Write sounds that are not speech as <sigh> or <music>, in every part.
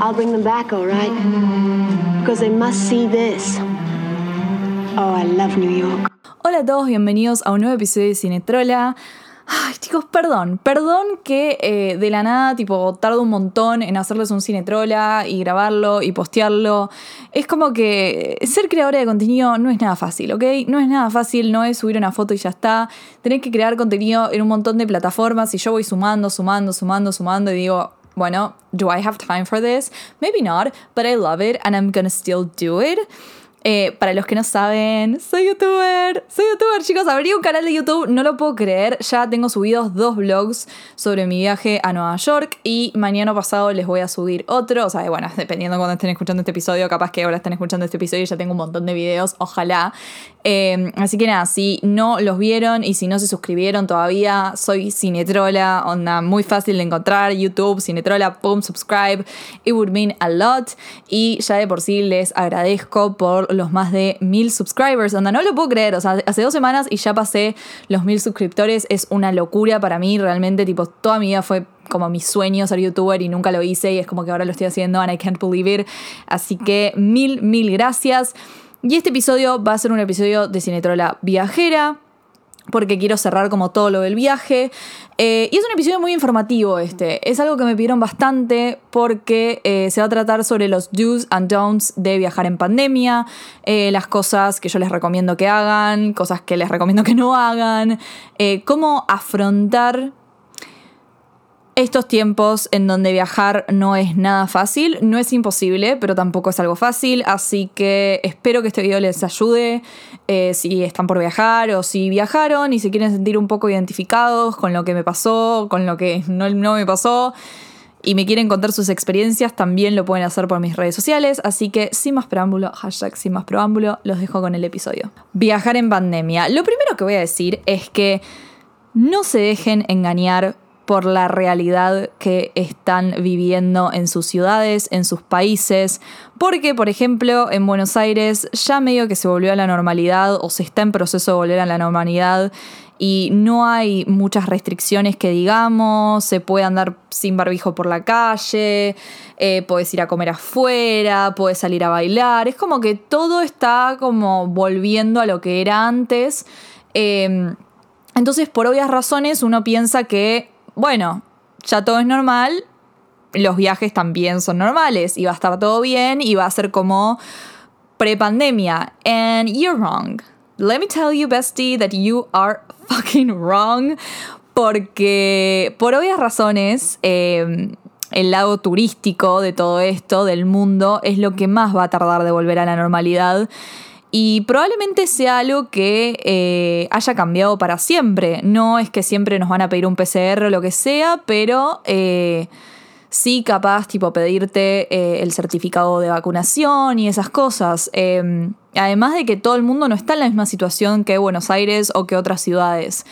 I'll bring them back, all right? Because they must see this. Oh, I love New York. Hola a todos, bienvenidos a un nuevo episodio de Cinetrola. Ay, chicos, perdón, perdón que eh, de la nada, tipo, tardo un montón en hacerles un cinetrola y grabarlo y postearlo. Es como que ser creadora de contenido no es nada fácil, ¿ok? No es nada fácil, no es subir una foto y ya está. Tenés que crear contenido en un montón de plataformas y yo voy sumando, sumando, sumando, sumando y digo, bueno, do I have time for this? Maybe not, but I love it and I'm gonna still do it. Eh, para los que no saben, soy youtuber. Soy youtuber, chicos. Abrí un canal de YouTube, no lo puedo creer. Ya tengo subidos dos vlogs sobre mi viaje a Nueva York y mañana pasado les voy a subir otro. O sea, bueno, <laughs> dependiendo de cuando estén escuchando este episodio, capaz que ahora estén escuchando este episodio y ya tengo un montón de videos, ojalá. Eh, así que nada, si no los vieron y si no se suscribieron todavía, soy Cinetrola, onda muy fácil de encontrar. YouTube, Cinetrola, pum, subscribe. It would mean a lot. Y ya de por sí les agradezco por los más de mil subscribers. Onda, no lo puedo creer. O sea, hace dos semanas y ya pasé los mil suscriptores. Es una locura para mí. Realmente, tipo, toda mi vida fue como mi sueño ser youtuber y nunca lo hice. Y es como que ahora lo estoy haciendo and I can't believe it. Así que mil, mil gracias. Y este episodio va a ser un episodio de Cinetrola Viajera porque quiero cerrar como todo lo del viaje. Eh, y es un episodio muy informativo este. Es algo que me pidieron bastante porque eh, se va a tratar sobre los do's and don'ts de viajar en pandemia, eh, las cosas que yo les recomiendo que hagan, cosas que les recomiendo que no hagan, cómo afrontar estos tiempos en donde viajar no es nada fácil, no es imposible, pero tampoco es algo fácil, así que espero que este video les ayude eh, si están por viajar o si viajaron y se quieren sentir un poco identificados con lo que me pasó, con lo que no, no me pasó y me quieren contar sus experiencias, también lo pueden hacer por mis redes sociales, así que sin más preámbulo, hashtag sin más preámbulo, los dejo con el episodio. Viajar en pandemia. Lo primero que voy a decir es que no se dejen engañar por la realidad que están viviendo en sus ciudades, en sus países, porque por ejemplo en Buenos Aires ya medio que se volvió a la normalidad o se está en proceso de volver a la normalidad y no hay muchas restricciones que digamos, se puede andar sin barbijo por la calle, eh, puedes ir a comer afuera, puedes salir a bailar, es como que todo está como volviendo a lo que era antes. Em, entonces, por obvias razones, uno piensa que bueno, ya todo es normal, los viajes también son normales y va a estar todo bien y va a ser como pre-pandemia. And you're wrong. Let me tell you, bestie, that you are fucking wrong. Porque por obvias razones, em, el lado turístico de todo esto, del mundo, es lo que más va a tardar de volver a la normalidad. Y probablemente sea algo que eh, haya cambiado para siempre. No es que siempre nos van a pedir un PCR o lo que sea, pero eh, sí capaz tipo pedirte eh, el certificado de vacunación y esas cosas. Em, además de que todo el mundo no está en la misma situación que Buenos Aires o que otras ciudades.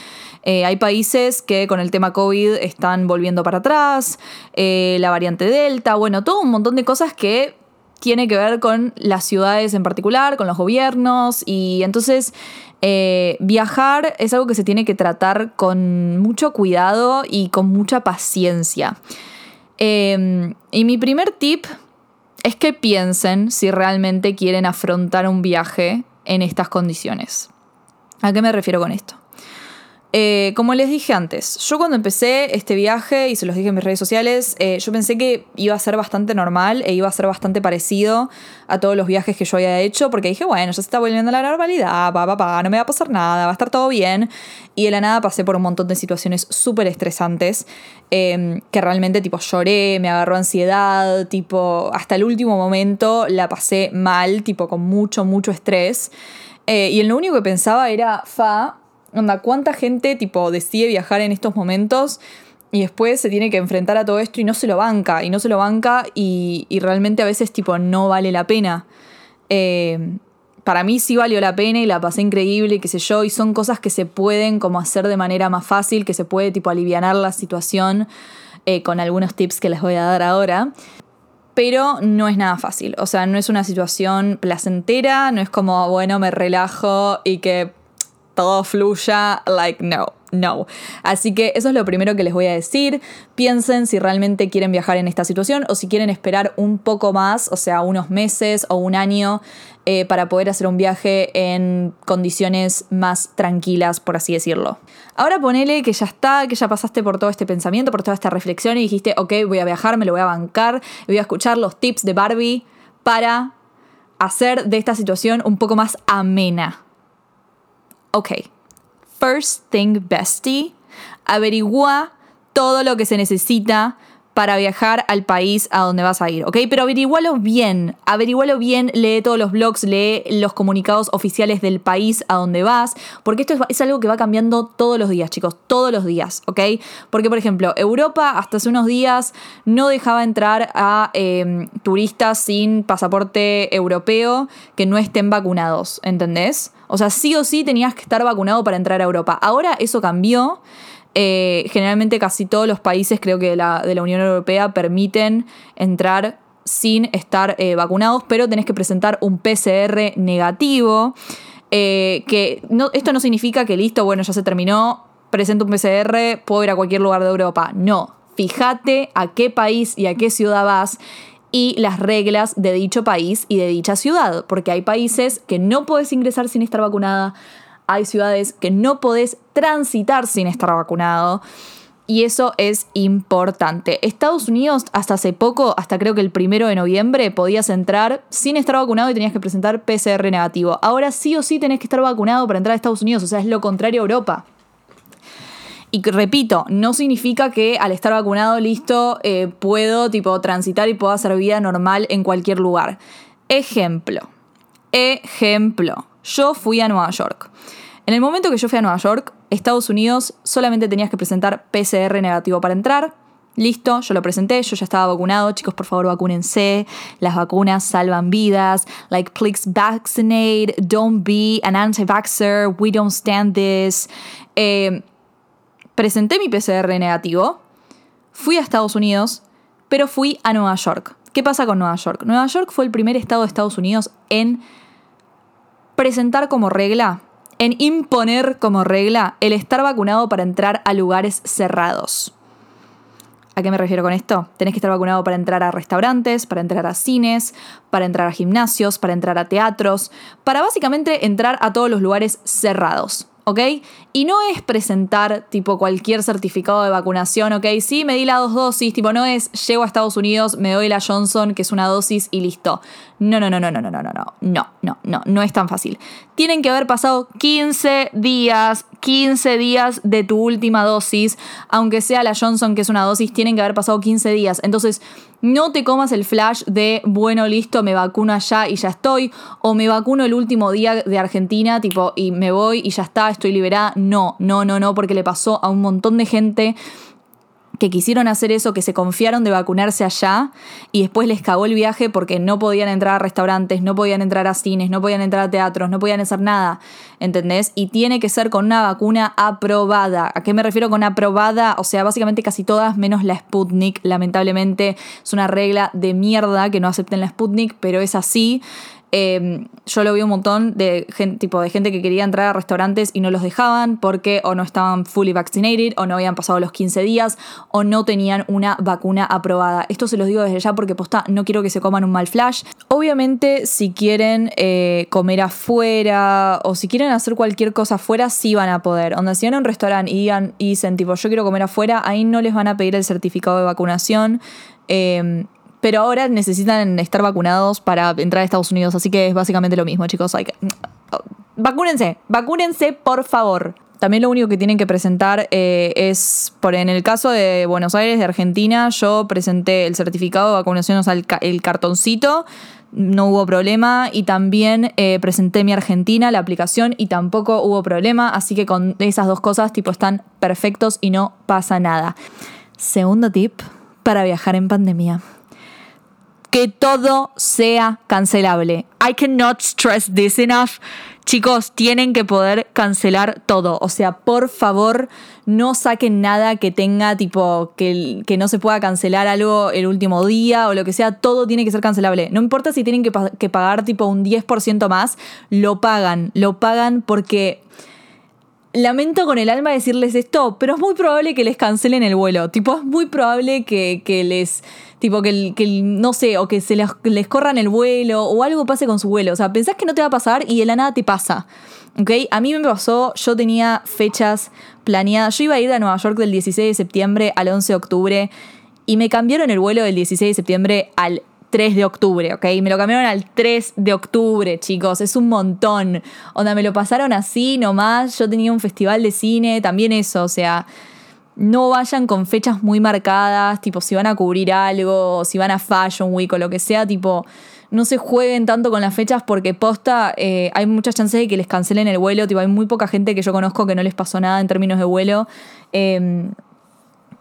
hay países que con el tema COVID están volviendo para atrás, la variante Delta, bueno, todo un montón de cosas que tiene que ver con las ciudades en particular, con los gobiernos y entonces eh, viajar es algo que se tiene que tratar con mucho cuidado y con mucha paciencia. Em, y mi primer tip es que piensen si realmente quieren afrontar un viaje en estas condiciones. ¿A qué me refiero con esto? Eh, como les dije antes, yo cuando empecé este viaje, y se los dije en mis redes sociales, eh, yo pensé que iba a ser bastante normal e iba a ser bastante parecido a todos los viajes que yo había hecho, porque dije, bueno, ya se está volviendo a la normalidad, pa, pa, pa, no me va a pasar nada, va a estar todo bien. Y de la nada pasé por un montón de situaciones súper estresantes, em, que realmente tipo lloré, me agarró ansiedad, tipo, hasta el último momento la pasé mal, tipo con mucho, mucho estrés. Eh, y lo único que pensaba era, fa, Onda, ¿cuánta gente tipo decide viajar en estos momentos y después se tiene que enfrentar a todo esto y no se lo banca, y no se lo banca y, realmente a veces tipo no vale la pena? Eh, para mí sí valió la pena y la pasé increíble, qué sé yo, y son cosas que se pueden como hacer de manera más fácil, que se puede tipo aliviar la situación eh, con algunos tips que les voy a dar ahora. Pero no es nada fácil, o sea, no es una situación placentera, no es como, bueno, me relajo y que todo fluya, like no. no. Así que eso es lo primero que les voy a decir. Piensen si realmente quieren viajar en esta situación o si quieren esperar un poco más, o sea, unos meses o un año eh, para poder hacer un viaje en condiciones más tranquilas, por así decirlo. Ahora ponele que ya está, que ya pasaste por todo este pensamiento, por toda esta reflexión y dijiste, ok, voy a viajar, me lo voy a bancar, voy a escuchar los tips de Barbie para hacer de esta situación un poco más amena. Ok, first thing bestie, averigua todo lo que se necesita para viajar al país a donde vas a ir, ¿ok? Pero averigualo bien, averigualo bien, lee todos los blogs, lee los comunicados oficiales del país a donde vas, porque esto es, algo que va cambiando todos los días, chicos, todos los días, ¿ok? Porque, por ejemplo, Europa hasta hace unos días no dejaba entrar a em, turistas sin pasaporte europeo que no estén vacunados, ¿entendés? O sea, sí o sí tenías que estar vacunado para entrar a Europa. Ahora eso cambió. Eh, generalmente casi todos los países, creo que de la, Unión Europea, permiten entrar sin estar eh, vacunados, pero tenés que presentar un PCR negativo. Eh, que esto no significa que listo, bueno, ya se terminó, presento un PCR, puedo ir a cualquier lugar de Europa. No, fíjate a qué país y a qué ciudad vas y las reglas de dicho país y de dicha ciudad, porque hay países que no puedes ingresar sin estar vacunada, hay ciudades que no podés transitar sin estar vacunado. Y eso es importante. Estados Unidos, hasta hace poco, hasta creo que el primero de noviembre, podías entrar sin estar vacunado y tenías que presentar PCR negativo. Ahora sí o sí tenés que estar vacunado para entrar a Estados Unidos, o sea, es lo contrario a Europa. Y repito, no significa que al estar vacunado, listo, eh, puedo tipo transitar y puedo hacer vida normal en cualquier lugar. Ejemplo. Ejemplo. Yo fui a Nueva York. En el momento que yo fui a Nueva York, Estados Unidos solamente tenías que presentar PCR negativo para entrar. Listo, yo lo presenté, yo ya estaba vacunado. Chicos, por favor, vacúnense. Las vacunas salvan vidas. Like, please vaccinate. Don't be an anti-vaxxer. We don't stand this. Eh, presenté mi PCR negativo. Fui a Estados Unidos, pero fui a Nueva York. ¿Qué pasa con Nueva York? Nueva York fue el primer estado de Estados Unidos en presentar como regla en imponer como regla el estar vacunado para entrar a lugares cerrados. ¿A qué me refiero con esto? Tenés que estar vacunado para entrar a restaurantes, para entrar a cines, para entrar a gimnasios, para entrar a teatros, para básicamente entrar a todos los lugares cerrados. ¿Ok? Y no es presentar tipo cualquier certificado de vacunación, ¿ok? Sí, me di las dos dosis, tipo no es llego a Estados Unidos, me doy la Johnson, que es una dosis y listo. No, no, no, no, no, no, no, no, no, no, no, no, no es tan fácil. Tienen que haber pasado 15 días, 15 días de tu última dosis, aunque sea la Johnson, que es una dosis, tienen que haber pasado 15 días. Entonces, no te comas el flash de, bueno, listo, me vacuno allá y ya estoy, o me vacuno el último día de Argentina, tipo, y me voy y ya está, estoy liberada. No, no, no, no, porque le pasó a un montón de gente que quisieron hacer eso, que se confiaron de vacunarse allá y después les cagó el viaje porque no podían entrar a restaurantes, no podían entrar a cines, no podían entrar a teatros, no podían hacer nada, ¿entendés? Y tiene que ser con una vacuna aprobada. ¿A qué me refiero con aprobada? O sea, básicamente casi todas menos la Sputnik, lamentablemente es una regla de mierda que no acepten la Sputnik, pero es así. Em, yo lo vi un montón de gente, tipo, de gente que quería entrar a restaurantes y no los dejaban porque o no estaban fully vaccinated o no habían pasado los 15 días o no tenían una vacuna aprobada. Esto se los digo desde ya porque posta no quiero que se coman un mal flash. Obviamente si quieren eh, comer afuera o si quieren hacer cualquier cosa afuera sí van a poder. Onda, si van a un restaurante y, digan, y dicen tipo yo quiero comer afuera, ahí no les van a pedir el certificado de vacunación. Eh, pero ahora necesitan estar vacunados para entrar a Estados Unidos, así que es básicamente lo mismo, chicos. Hay que... Vacúnense, vacúnense, por favor. También lo único que tienen que presentar eh, es, por en el caso de Buenos Aires, de Argentina, yo presenté el certificado de vacunación, o sea, el, cartoncito, no hubo problema, y también eh, presenté mi Argentina, la aplicación, y tampoco hubo problema, así que con esas dos cosas, tipo, están perfectos y no pasa nada. Segundo tip para viajar en pandemia que todo sea cancelable. I cannot stress this enough. Chicos, tienen que poder cancelar todo. O sea, por favor, no saquen nada que tenga tipo que, que, no se pueda cancelar algo el último día o lo que sea. Todo tiene que ser cancelable. No importa si tienen que, que pagar tipo un 10% más, lo pagan. Lo pagan porque lamento con el alma decirles esto, pero es muy probable que les cancelen el vuelo. Tipo, es muy probable que, les. Tipo, que, que, no sé, o que se les, les, corran el vuelo, o algo pase con su vuelo. O sea, pensás que no te va a pasar y de la nada te pasa. ¿Ok? A mí me pasó, yo tenía fechas planeadas. Yo iba a ir a Nueva York del 16 de septiembre al 11 de octubre y me cambiaron el vuelo del 16 de septiembre al 3 de octubre, ¿ok? Me lo cambiaron al 3 de octubre, chicos. Es un montón. Onda, me lo pasaron así nomás. Yo tenía un festival de cine, también eso, o sea. No vayan con fechas muy marcadas, tipo si van a cubrir algo, o si van a Fashion Week o lo que sea, tipo, no se jueguen tanto con las fechas porque posta, eh, hay muchas chances de que les cancelen el vuelo, tipo, hay muy poca gente que yo conozco que no les pasó nada en términos de vuelo. Em,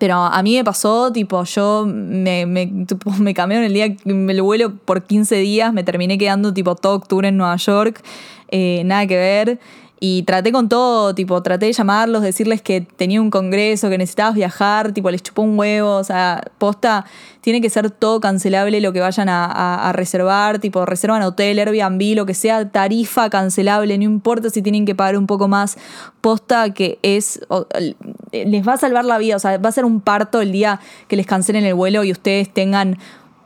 pero a mí me pasó, tipo, yo me, me, <laughs> me cambiaron el día, me lo vuelo por 15 días, me terminé quedando tipo todo octubre en Nueva York, eh, nada que ver. Y traté con todo, tipo, traté de llamarlos, decirles que tenía un congreso, que necesitabas viajar, tipo, les chupó un huevo, o sea, posta, tiene que ser todo cancelable lo que vayan a, reservar, tipo, reservan hotel, Airbnb, lo que sea, tarifa cancelable, no importa si tienen que pagar un poco más, posta que es, les va a salvar la vida, o sea, va a ser un parto el día que les cancelen el vuelo y ustedes tengan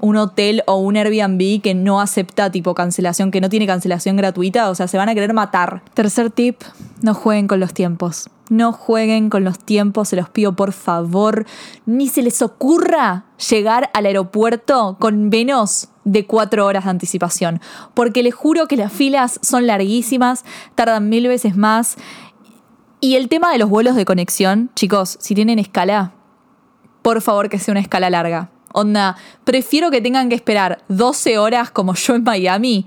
un hotel o un Airbnb que no acepta tipo cancelación, que no tiene cancelación gratuita, o sea, se van a querer matar. Tercer tip, no jueguen con los tiempos. No jueguen con los tiempos, se los pido por favor. Ni se les ocurra llegar al aeropuerto con menos de cuatro horas de anticipación. Porque les juro que las filas son larguísimas, tardan mil veces más. Y el tema de los vuelos de conexión, chicos, si tienen escala, por favor que sea una escala larga. Onda, prefiero que tengan que esperar 12 horas como yo en Miami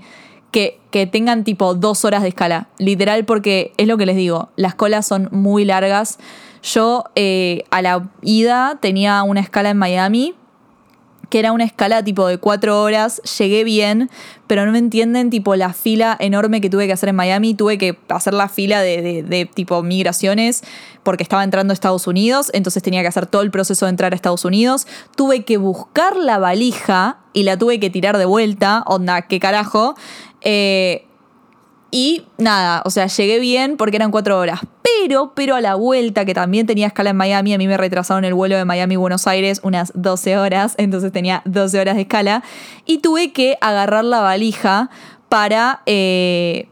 que, que, tengan tipo dos horas de escala. Literal, porque es lo que les digo, las colas son muy largas. Yo eh, a la ida tenía una escala en Miami que era una escala tipo de cuatro horas, llegué bien, pero no me entienden tipo la fila enorme que tuve que hacer en Miami, tuve que hacer la fila de, de, tipo migraciones porque estaba entrando a Estados Unidos, entonces tenía que hacer todo el proceso de entrar a Estados Unidos, tuve que buscar la valija y la tuve que tirar de vuelta, onda, qué carajo. Eh, y nada, o sea, llegué bien porque eran cuatro horas. Pero, pero a la vuelta, que también tenía escala en Miami, a mí me retrasaron el vuelo de Miami-Buenos Aires unas 12 horas, entonces tenía 12 horas de escala. Y tuve que agarrar la valija para... Eh,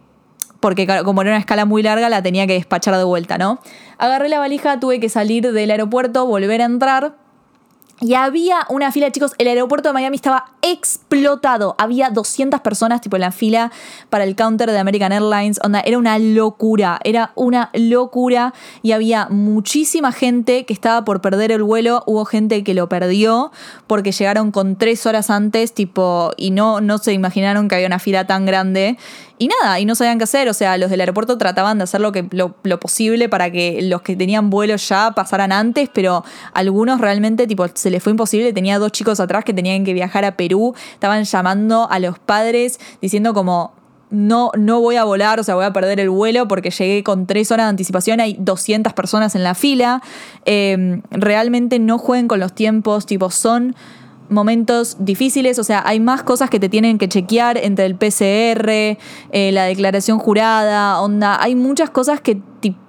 porque como era una escala muy larga, la tenía que despachar de vuelta, ¿no? Agarré la valija, tuve que salir del aeropuerto, volver a entrar y había una fila, chicos, el aeropuerto de Miami estaba explotado. Había 200 personas, tipo, en la fila para el counter de American Airlines. Onda, era una locura, era una locura. Y había muchísima gente que estaba por perder el vuelo. Hubo gente que lo perdió porque llegaron con tres horas antes, tipo, y no, no se imaginaron que había una fila tan grande. Y nada, y no sabían qué hacer. O sea, los del aeropuerto trataban de hacer lo, que, lo, posible para que los que tenían vuelos ya pasaran antes, pero algunos realmente, tipo, se les fue imposible. Tenía dos chicos atrás que tenían que viajar a Perú. Estaban llamando a los padres diciendo como, no, no voy a volar, o sea, voy a perder el vuelo porque llegué con tres horas de anticipación, hay 200 personas en la fila. Em, realmente no jueguen con los tiempos, tipo, son momentos difíciles, o sea, hay más cosas que te tienen que chequear entre el PCR, eh, la declaración jurada, onda, hay muchas cosas que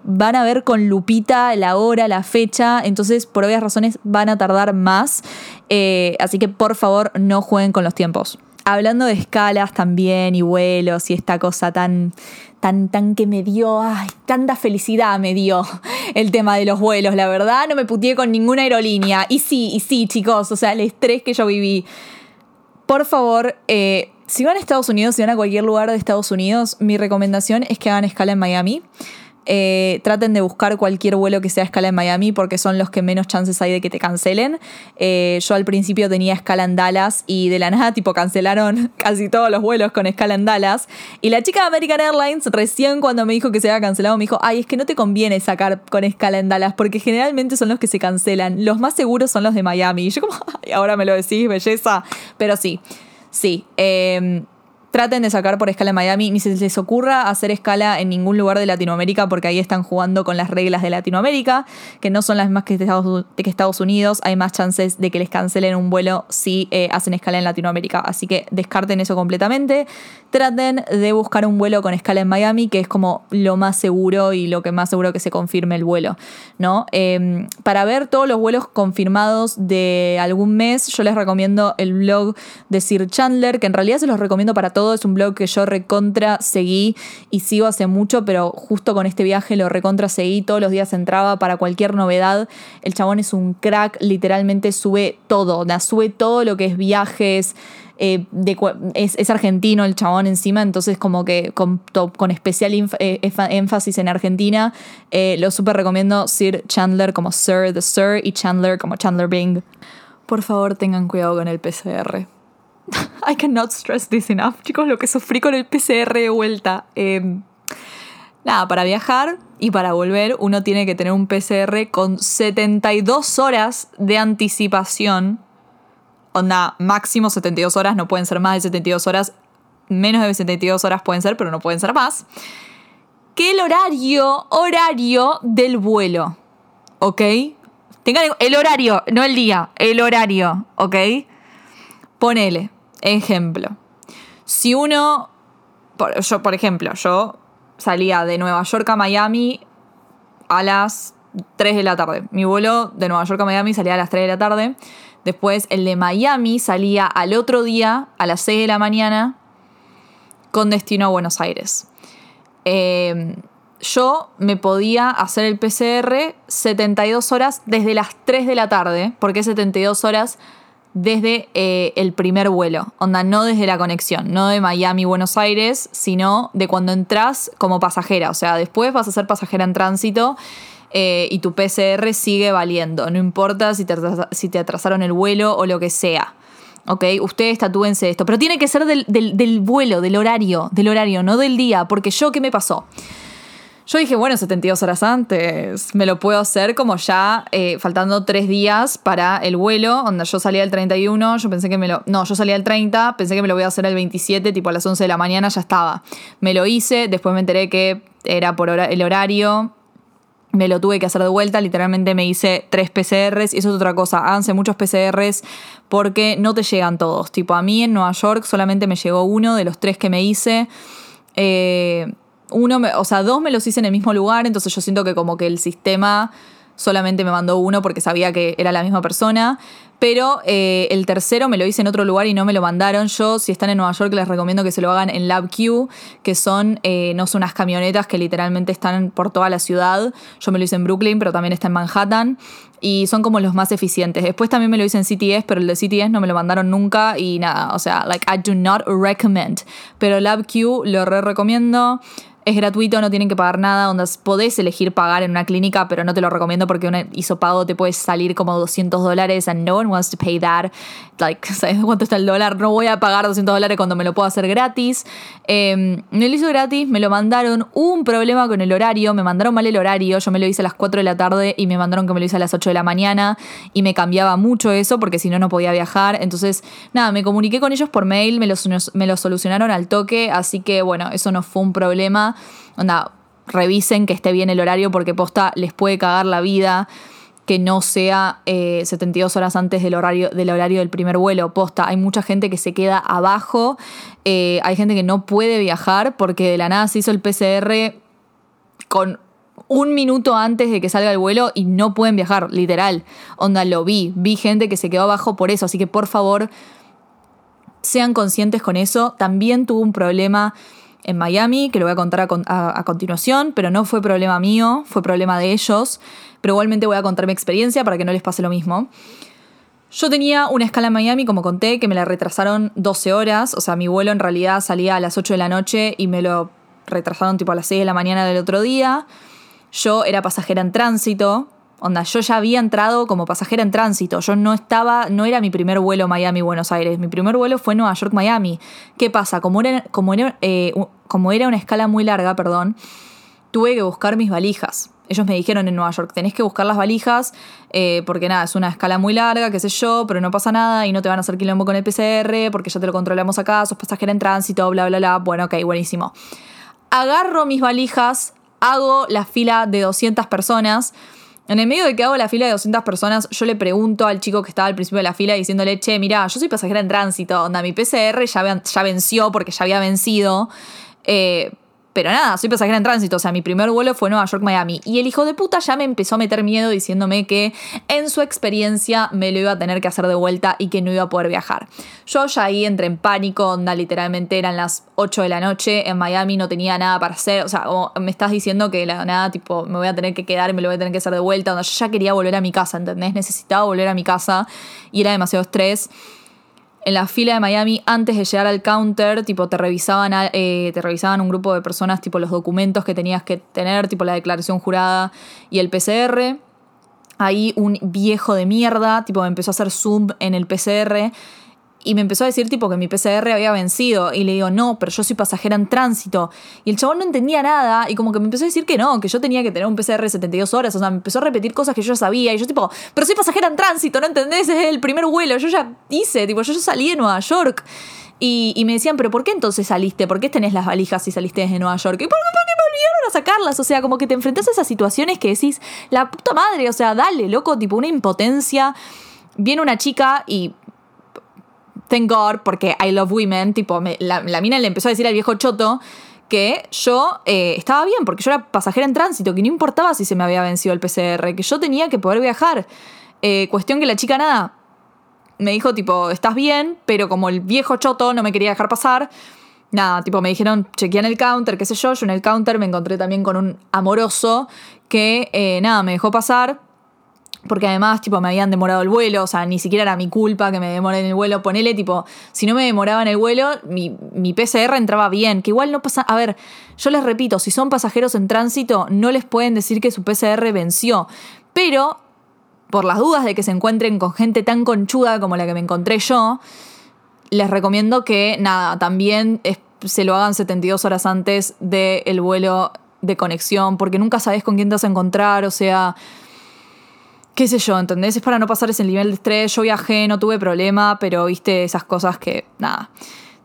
van a ver con lupita la hora, la fecha, entonces por obvias razones van a tardar más, eh, así que por favor no jueguen con los tiempos. Hablando de escalas también y vuelos y esta cosa tan, tan, tan que me dio, ay, tanta felicidad me dio <laughs> el tema de los vuelos, la verdad, no me putié con ninguna aerolínea. Y sí, y sí, chicos, o sea, el estrés que yo viví. Por favor, eh, si van a Estados Unidos, si van a cualquier lugar de Estados Unidos, mi recomendación es que hagan escala en Miami. Eh, traten de buscar cualquier vuelo que sea escala en Miami porque son los que menos chances hay de que te cancelen. Eh, yo al principio tenía escala en Dallas y de la nada tipo cancelaron <laughs> casi todos los vuelos con escala en Dallas. Y la chica de American Airlines recién cuando me dijo que se había cancelado me dijo, ay, es que no te conviene sacar con escala en Dallas porque generalmente son los que se cancelan. Los más seguros son los de Miami. Y yo como, <laughs> ay, ahora me lo decís, belleza. Pero sí, sí. Eh, traten de sacar por escala en Miami, ni se les ocurra hacer escala en ningún lugar de Latinoamérica porque ahí están jugando con las reglas de Latinoamérica, que no son las mismas que Estados, Unidos. Hay más chances de que les cancelen un vuelo si eh, hacen escala en Latinoamérica. Así que descarten eso completamente. Traten de buscar un vuelo con escala en Miami, que es como lo más seguro y lo que más seguro que se confirme el vuelo, ¿no? Em, para ver todos los vuelos confirmados de algún mes, yo les recomiendo el blog de Sir Chandler, que en realidad se los recomiendo para todos es un blog que yo recontra seguí y sigo hace mucho, pero justo con este viaje lo recontra seguí, todos los días entraba para cualquier novedad. El chabón es un crack, literalmente sube todo, sube todo lo que es viajes. Eh, es, argentino el chabón encima, entonces como que con, especial eh, énfasis en Argentina, eh, lo súper recomiendo Sir Chandler como Sir the Sir y Chandler como Chandler Bing. Por favor tengan cuidado con el PCR. <laughs> I cannot stress this enough, chicos, lo que sufrí con el PCR de vuelta. Em, nada, para viajar y para volver uno tiene que tener un PCR con 72 horas de anticipación. Onda, máximo 72 horas, no pueden ser más de 72 horas. Menos de 72 horas pueden ser, pero no pueden ser más. Que el horario, horario del vuelo. ¿Ok? Tengan el horario, no el día, el horario, ¿ok? Ponele, ejemplo. Si uno, por, yo por ejemplo, yo salía de Nueva York a Miami a las 3 de la tarde. Mi vuelo de Nueva York a Miami salía a las 3 de la tarde. Después el de Miami salía al otro día a las 6 de la mañana con destino a Buenos Aires. Em, yo me podía hacer el PCR 72 horas desde las 3 de la tarde. ¿Por qué 72 horas? Desde eh, el primer vuelo, onda, no desde la conexión, no de Miami, Buenos Aires, sino de cuando entras como pasajera, o sea, después vas a ser pasajera en tránsito eh, y tu PCR sigue valiendo, no importa si te, si te atrasaron el vuelo o lo que sea. ¿ok? Ustedes tatúense esto, pero tiene que ser del, del vuelo, del horario, del horario, no del día, porque yo, ¿qué me pasó? Yo dije, bueno, 72 horas antes, me lo puedo hacer como ya eh, faltando tres días para el vuelo, donde yo salía el 31, yo pensé que me lo... No, yo salía el 30, pensé que me lo voy a hacer el 27, tipo a las 11 de la mañana ya estaba. Me lo hice, después me enteré que era por el horario, me lo tuve que hacer de vuelta, literalmente me hice tres PCRs y eso es otra cosa, háganse muchos PCRs porque no te llegan todos, tipo a mí en Nueva York solamente me llegó uno de los tres que me hice. Eh, uno, o sea, dos me los hice en el mismo lugar, entonces yo siento que como que el sistema solamente me mandó uno porque sabía que era la misma persona. Pero eh, el tercero me lo hice en otro lugar y no me lo mandaron. Yo, si están en Nueva York, les recomiendo que se lo hagan en LabQ, que son, eh, no son unas camionetas que literalmente están por toda la ciudad. Yo me lo hice en Brooklyn, pero también está en Manhattan. Y son como los más eficientes. Después también me lo hice en CTS, pero el de CTS no me lo mandaron nunca. Y nada, o sea, like, I do not recommend. Pero LabQ lo re recomiendo. Es gratuito, no tienen que pagar nada, podés elegir pagar en una clínica, pero no te lo recomiendo porque un hisopado te puede salir como 200 dólares and no one wants to pay that. Like, <laughs> ¿sabes cuánto está el dólar? No voy a pagar 200 dólares cuando me lo puedo hacer gratis. Eh, me lo hizo gratis, me lo mandaron. Un problema con el horario, me mandaron mal el horario. Yo me lo hice a las 4 de la tarde y me mandaron que me lo hice a las 8 de la mañana y me cambiaba mucho eso porque si no, no podía viajar. Entonces, nada, me comuniqué con ellos por mail, me lo, me lo solucionaron al toque, así que bueno, eso no fue un problema. Onda, revisen que esté bien el horario porque posta les puede cagar la vida que no sea 72 eh, horas antes del horario, del horario del primer vuelo. Posta, hay mucha gente que se queda abajo, eh, hay gente que no puede viajar porque de la nada se hizo el PCR con un minuto antes de que salga el vuelo y no pueden viajar, literal. Onda, lo vi, vi gente que se quedó abajo por eso, así que por favor sean conscientes con eso. También tuvo un problema en Miami, que lo voy a contar a, continuación, pero no fue problema mío, fue problema de ellos. Pero igualmente voy a contar mi experiencia para que no les pase lo mismo. Yo tenía una escala en Miami, como conté, que me la retrasaron 12 horas. O sea, mi vuelo en realidad salía a las 8 de la noche y me lo retrasaron tipo a las 6 de la mañana del otro día. Yo era pasajera en tránsito, Onda, yo ya había entrado como pasajera en tránsito. Yo no estaba, no era mi primer vuelo Miami-Buenos Aires. Mi primer vuelo fue Nueva York-Miami. ¿Qué pasa? Como era, como, era, eh, como era una escala muy larga, perdón, tuve que buscar mis valijas. ellos me dijeron en Nueva York, tenés que buscar las valijas, eh, porque nada, es una escala muy larga, qué sé yo, pero no pasa nada y no te van a hacer quilombo con el PCR, porque ya te lo controlamos acá, sos pasajera en tránsito, bla, bla, bla. Bueno, ok, buenísimo. Agarro mis valijas, hago la fila de 200 personas. En el medio de que hago la fila de 200 personas, yo le pregunto al chico que estaba al principio de la fila diciéndole, che, mira, yo soy pasajera en tránsito, onda, mi PCR ya, ya venció porque ya había vencido. Eh, pero nada, soy pasajera en tránsito, o sea, mi primer vuelo fue Nueva York-Miami. Y el hijo de puta ya me empezó a meter miedo diciéndome que en su experiencia me lo iba a tener que hacer de vuelta y que no iba a poder viajar. Yo ya ahí entré en pánico, onda, literalmente eran las 8 de la noche, en Miami no tenía nada para hacer, o sea, me estás diciendo que la nada, tipo, me voy a tener que quedar me lo voy a tener que hacer de vuelta, onda, yo ya quería volver a mi casa, ¿entendés? Necesitaba volver a mi casa y era demasiado estrés en la fila de Miami, antes de llegar al counter, tipo, te revisaban, eh, te revisaban un grupo de personas, tipo, los documentos que tenías que tener, tipo, la declaración jurada y el PCR. Ahí un viejo de mierda, tipo, empezó a hacer zoom en el PCR y me empezó a decir tipo que mi PCR había vencido y le digo, no, pero yo soy pasajera en tránsito. Y el chabón no entendía nada y como que me empezó a decir que no, que yo tenía que tener un PCR de 72 horas, o sea, me empezó a repetir cosas que yo sabía y yo tipo, pero soy pasajera en tránsito, ¿no entendés? Es el primer vuelo, yo ya hice, tipo, yo ya salí de Nueva York. Y, me decían, pero ¿por qué entonces saliste? ¿Por qué tenés las valijas si saliste desde Nueva York? ¿Y por qué, me olvidaron a sacarlas? O sea, como que te enfrentas a esas situaciones que decís, la puta madre, o sea, dale, loco, tipo una impotencia. Viene una chica y thank God, porque I love women, tipo, la, mina le empezó a decir al viejo choto que yo eh, estaba bien, porque yo era pasajera en tránsito, que no importaba si se me había vencido el PCR, que yo tenía que poder viajar. Eh, cuestión que la chica nada, me dijo tipo, estás bien, pero como el viejo choto no me quería dejar pasar, nada, tipo me dijeron, chequean el counter, qué sé yo, yo en el counter me encontré también con un amoroso que eh, nada, me dejó pasar porque además, tipo, me habían demorado el vuelo, o sea, ni siquiera era mi culpa que me demore en el vuelo. Ponele, tipo, si no me demoraba en el vuelo, mi, mi PCR entraba bien, que igual no pasa. A ver, yo les repito, si son pasajeros en tránsito, no les pueden decir que su PCR venció. Pero, por las dudas de que se encuentren con gente tan conchuda como la que me encontré yo, les recomiendo que, nada, también se lo hagan 72 horas antes del vuelo de conexión, porque nunca sabes con quién te vas a encontrar, o sea qué sé yo, ¿entendés? Es para no pasar ese nivel de estrés. Yo viajé, no tuve problema, pero viste esas cosas que, nada.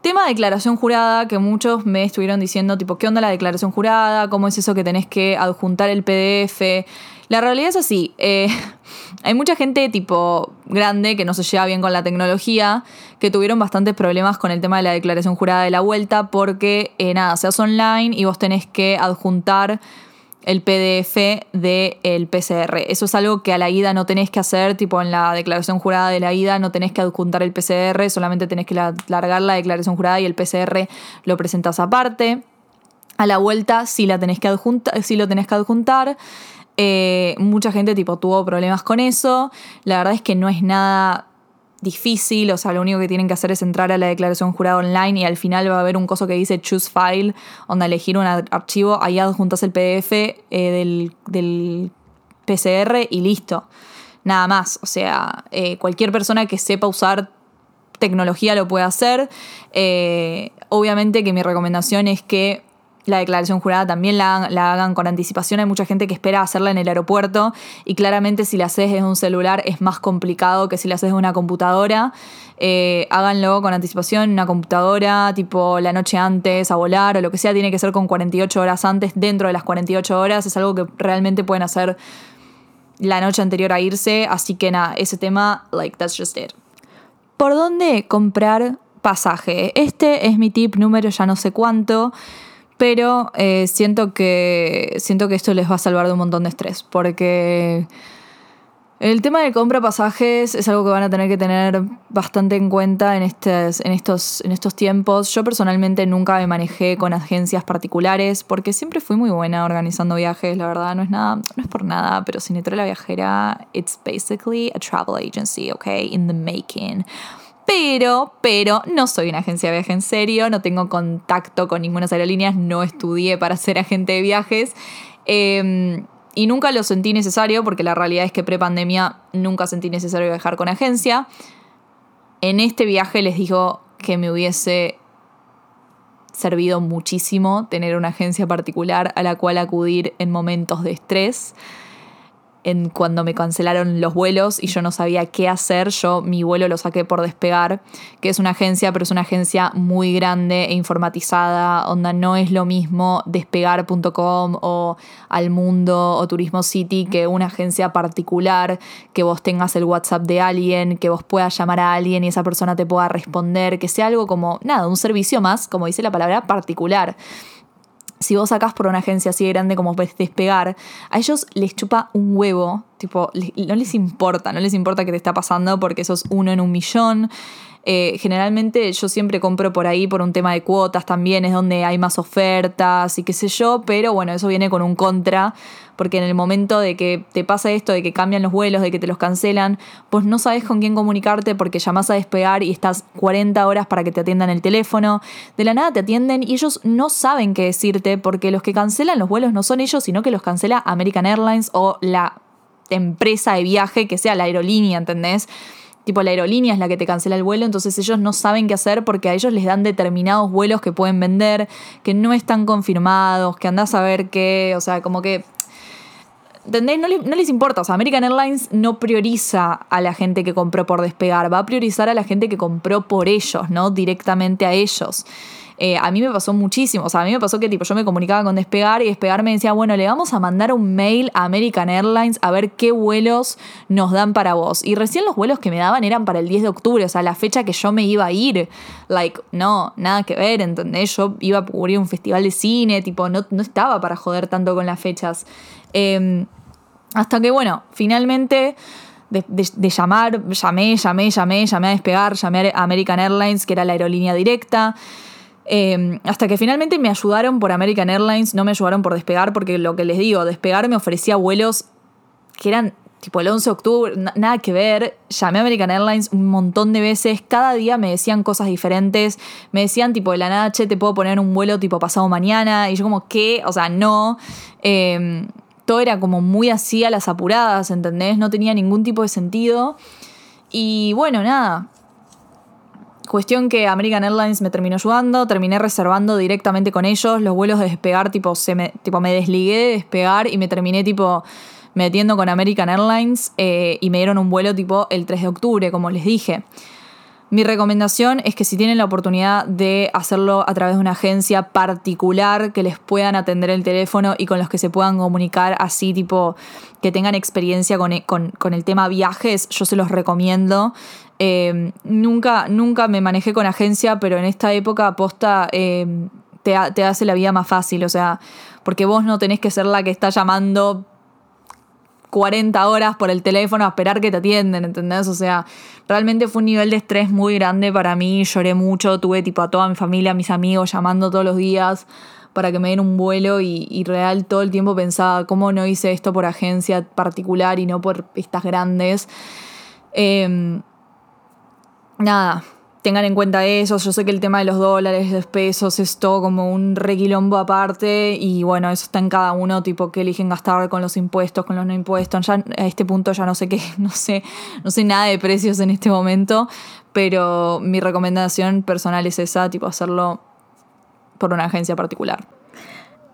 Tema de declaración jurada, que muchos me estuvieron diciendo, tipo, ¿qué onda la declaración jurada? ¿Cómo es eso que tenés que adjuntar el PDF? La realidad es así. Eh, <laughs> hay mucha gente tipo grande que no se lleva bien con la tecnología, que tuvieron bastantes problemas con el tema de la declaración jurada de la vuelta, porque eh, nada, se hace online y vos tenés que adjuntar el PDF del PCR. Eso es algo que a la ida no tenés que hacer, tipo en la declaración jurada de la ida no tenés que adjuntar el PCR, solamente tenés que largar la declaración jurada y el PCR lo presentas aparte. A la vuelta sí, la tenés que adjuntar, sí lo tenés que adjuntar. Eh, mucha gente tipo tuvo problemas con eso. La verdad es que no es nada difícil, o sea, lo único que tienen que hacer es entrar a la declaración jurada online y al final va a haber un coso que dice choose file, donde elegir un archivo, ahí adjuntas el PDF eh, del, PCR y listo. Nada más, o sea, eh, cualquier persona que sepa usar tecnología lo puede hacer. Eh, obviamente que mi recomendación es que la declaración jurada también la, hagan con anticipación. Hay mucha gente que espera hacerla en el aeropuerto y claramente si la haces desde un celular es más complicado que si la haces de una computadora. Eh, háganlo con anticipación una computadora, tipo la noche antes a volar o lo que sea. Tiene que ser con 48 horas antes, dentro de las 48 horas. Es algo que realmente pueden hacer la noche anterior a irse. Así que nada, ese tema, like, that's just it. ¿Por dónde comprar pasaje? Este es mi tip número ya no sé cuánto pero eh, siento, que, siento que esto les va a salvar de un montón de estrés, porque el tema de compra pasajes es algo que van a tener que tener bastante en cuenta en, en, estos, en estos tiempos. Yo personalmente nunca me manejé con agencias particulares porque siempre fui muy buena organizando viajes, la verdad, no es nada, no es por nada, pero la Viajera, it's basically a travel agency, okay, in the making. Pero, pero, no soy una agencia de viaje en serio, no tengo contacto con ninguna aerolíneas, no estudié para ser agente de viajes. Em, y nunca lo sentí necesario, porque la realidad es que pre-pandemia nunca sentí necesario viajar con agencia. En este viaje les digo que me hubiese servido muchísimo tener una agencia particular a la cual acudir en momentos de estrés en cuando me cancelaron los vuelos y yo no sabía qué hacer, yo mi vuelo lo saqué por despegar, que es una agencia, pero es una agencia muy grande e informatizada, onda no es lo mismo despegar.com o Al Mundo o Turismo City que una agencia particular, que vos tengas el WhatsApp de alguien, que vos puedas llamar a alguien y esa persona te pueda responder, que sea algo como, nada, un servicio más, como dice la palabra, particular si vos sacás por una agencia así grande como despegar, a ellos les chupa un huevo, tipo, no les importa, no les importa qué te está pasando porque sos uno en un millón. Eh, generalmente yo siempre compro por ahí por un tema de cuotas también, es donde hay más ofertas y qué sé yo, pero bueno, eso viene con un contra, porque en el momento de que te pasa esto, de que cambian los vuelos, de que te los cancelan, pues no sabes con quién comunicarte porque llamás a despegar y estás 40 horas para que te atiendan el teléfono, de la nada te atienden y ellos no saben qué decirte porque los que cancelan los vuelos no son ellos, sino que los cancela American Airlines o la empresa de viaje que sea la aerolínea, ¿entendés? tipo la aerolínea es la que te cancela el vuelo, entonces ellos no saben qué hacer porque a ellos les dan determinados vuelos que pueden vender, que no están confirmados, que andás a ver qué, o sea, como que... ¿Entendés? No, les importa, o sea, American Airlines no prioriza a la gente que compró por despegar, va a priorizar a la gente que compró por ellos, ¿no? Directamente a ellos. Eh, a mí me pasó muchísimo. O sea, a mí me pasó que tipo, yo me comunicaba con Despegar y Despegar me decía, bueno, le vamos a mandar un mail a American Airlines a ver qué vuelos nos dan para vos. Y recién los vuelos que me daban eran para el 10 de octubre, o sea, la fecha que yo me iba a ir. Like, no, nada que ver, ¿entendés? Yo iba a cubrir un festival de cine, tipo, no, no estaba para joder tanto con las fechas. Em, hasta que, bueno, finalmente... De, llamar, llamé, llamé, llamé, llamé a despegar, llamé a American Airlines, que era la aerolínea directa. Em, hasta que finalmente me ayudaron por American Airlines, no me ayudaron por despegar, porque lo que les digo, despegar me ofrecía vuelos que eran tipo el 11 de octubre, nada que ver. Llamé a American Airlines un montón de veces, cada día me decían cosas diferentes, me decían tipo de la nada, che, te puedo poner un vuelo tipo pasado mañana, y yo como, ¿qué? O sea, no. Em, todo era como muy así a las apuradas, ¿entendés? No tenía ningún tipo de sentido. Y bueno, nada, Cuestión que American Airlines me terminó ayudando, terminé reservando directamente con ellos los vuelos de despegar, tipo, se me, tipo, me desligué de despegar y me terminé tipo metiendo con American Airlines eh, y me dieron un vuelo tipo el 3 de octubre, como les dije. Mi recomendación es que si tienen la oportunidad de hacerlo a través de una agencia particular que les puedan atender el teléfono y con los que se puedan comunicar así, tipo que tengan experiencia con, con el tema viajes, yo se los recomiendo. Eh, nunca, nunca me manejé con agencia, pero en esta época aposta eh, te, te, hace la vida más fácil, o sea, porque vos no tenés que ser la que está llamando 40 horas por el teléfono a esperar que te atienden, ¿entendés? O sea, realmente fue un nivel de estrés muy grande para mí, lloré mucho, tuve tipo a toda mi familia, a mis amigos llamando todos los días para que me den un vuelo y, y real todo el tiempo pensaba, ¿cómo no hice esto por agencia particular y no por estas grandes? Eh, nada, tengan en cuenta eso. Yo sé que el tema de los dólares, los pesos, es todo como un requilombo aparte. Y bueno, eso está en cada uno, tipo, que eligen gastar con los impuestos, con los no impuestos. Ya a este punto ya no sé qué, <laughs> no sé, no sé nada de precios en este momento. Pero mi recomendación personal es esa, tipo, hacerlo por una agencia particular.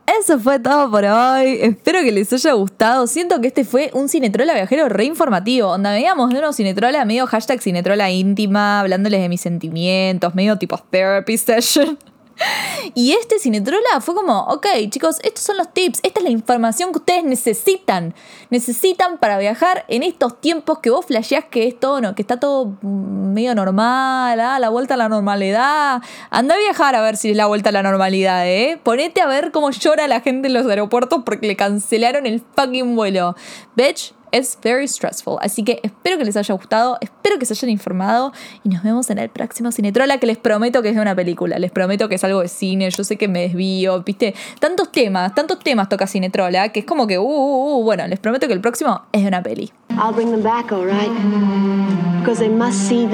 Eso fue todo por hoy. Espero que les haya gustado. Siento que este fue un Cinetrola viajero re informativo. Onda, veíamos de unos Cinetrola medio hashtag Cinetrola íntima, hablándoles de mis sentimientos, medio tipo therapy session. <laughs> Y este Cinetrola fue como, ok, chicos, estos son los tips, esta es la información que ustedes necesitan. Necesitan para viajar en estos tiempos que vos flasheás que es todo, ¿no? que está todo medio normal, ah, la vuelta a la normalidad. Anda a viajar a ver si es la vuelta a la normalidad, ¿eh? Ponete a ver cómo llora la gente en los aeropuertos porque le cancelaron el fucking vuelo. Bitch, es very stressful. Así que espero que les haya gustado, espero que se hayan informado y nos vemos en el próximo Cinetrola que les prometo que es de una película, les prometo que es algo de cine, yo sé que me desvío, viste, tantos temas, tantos temas toca Cinetrola que es como que, uh, uh, uh bueno, les prometo que el próximo es de una peli. I'll bring them back, all right? Because they must see.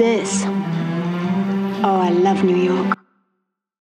Oh, I love New York.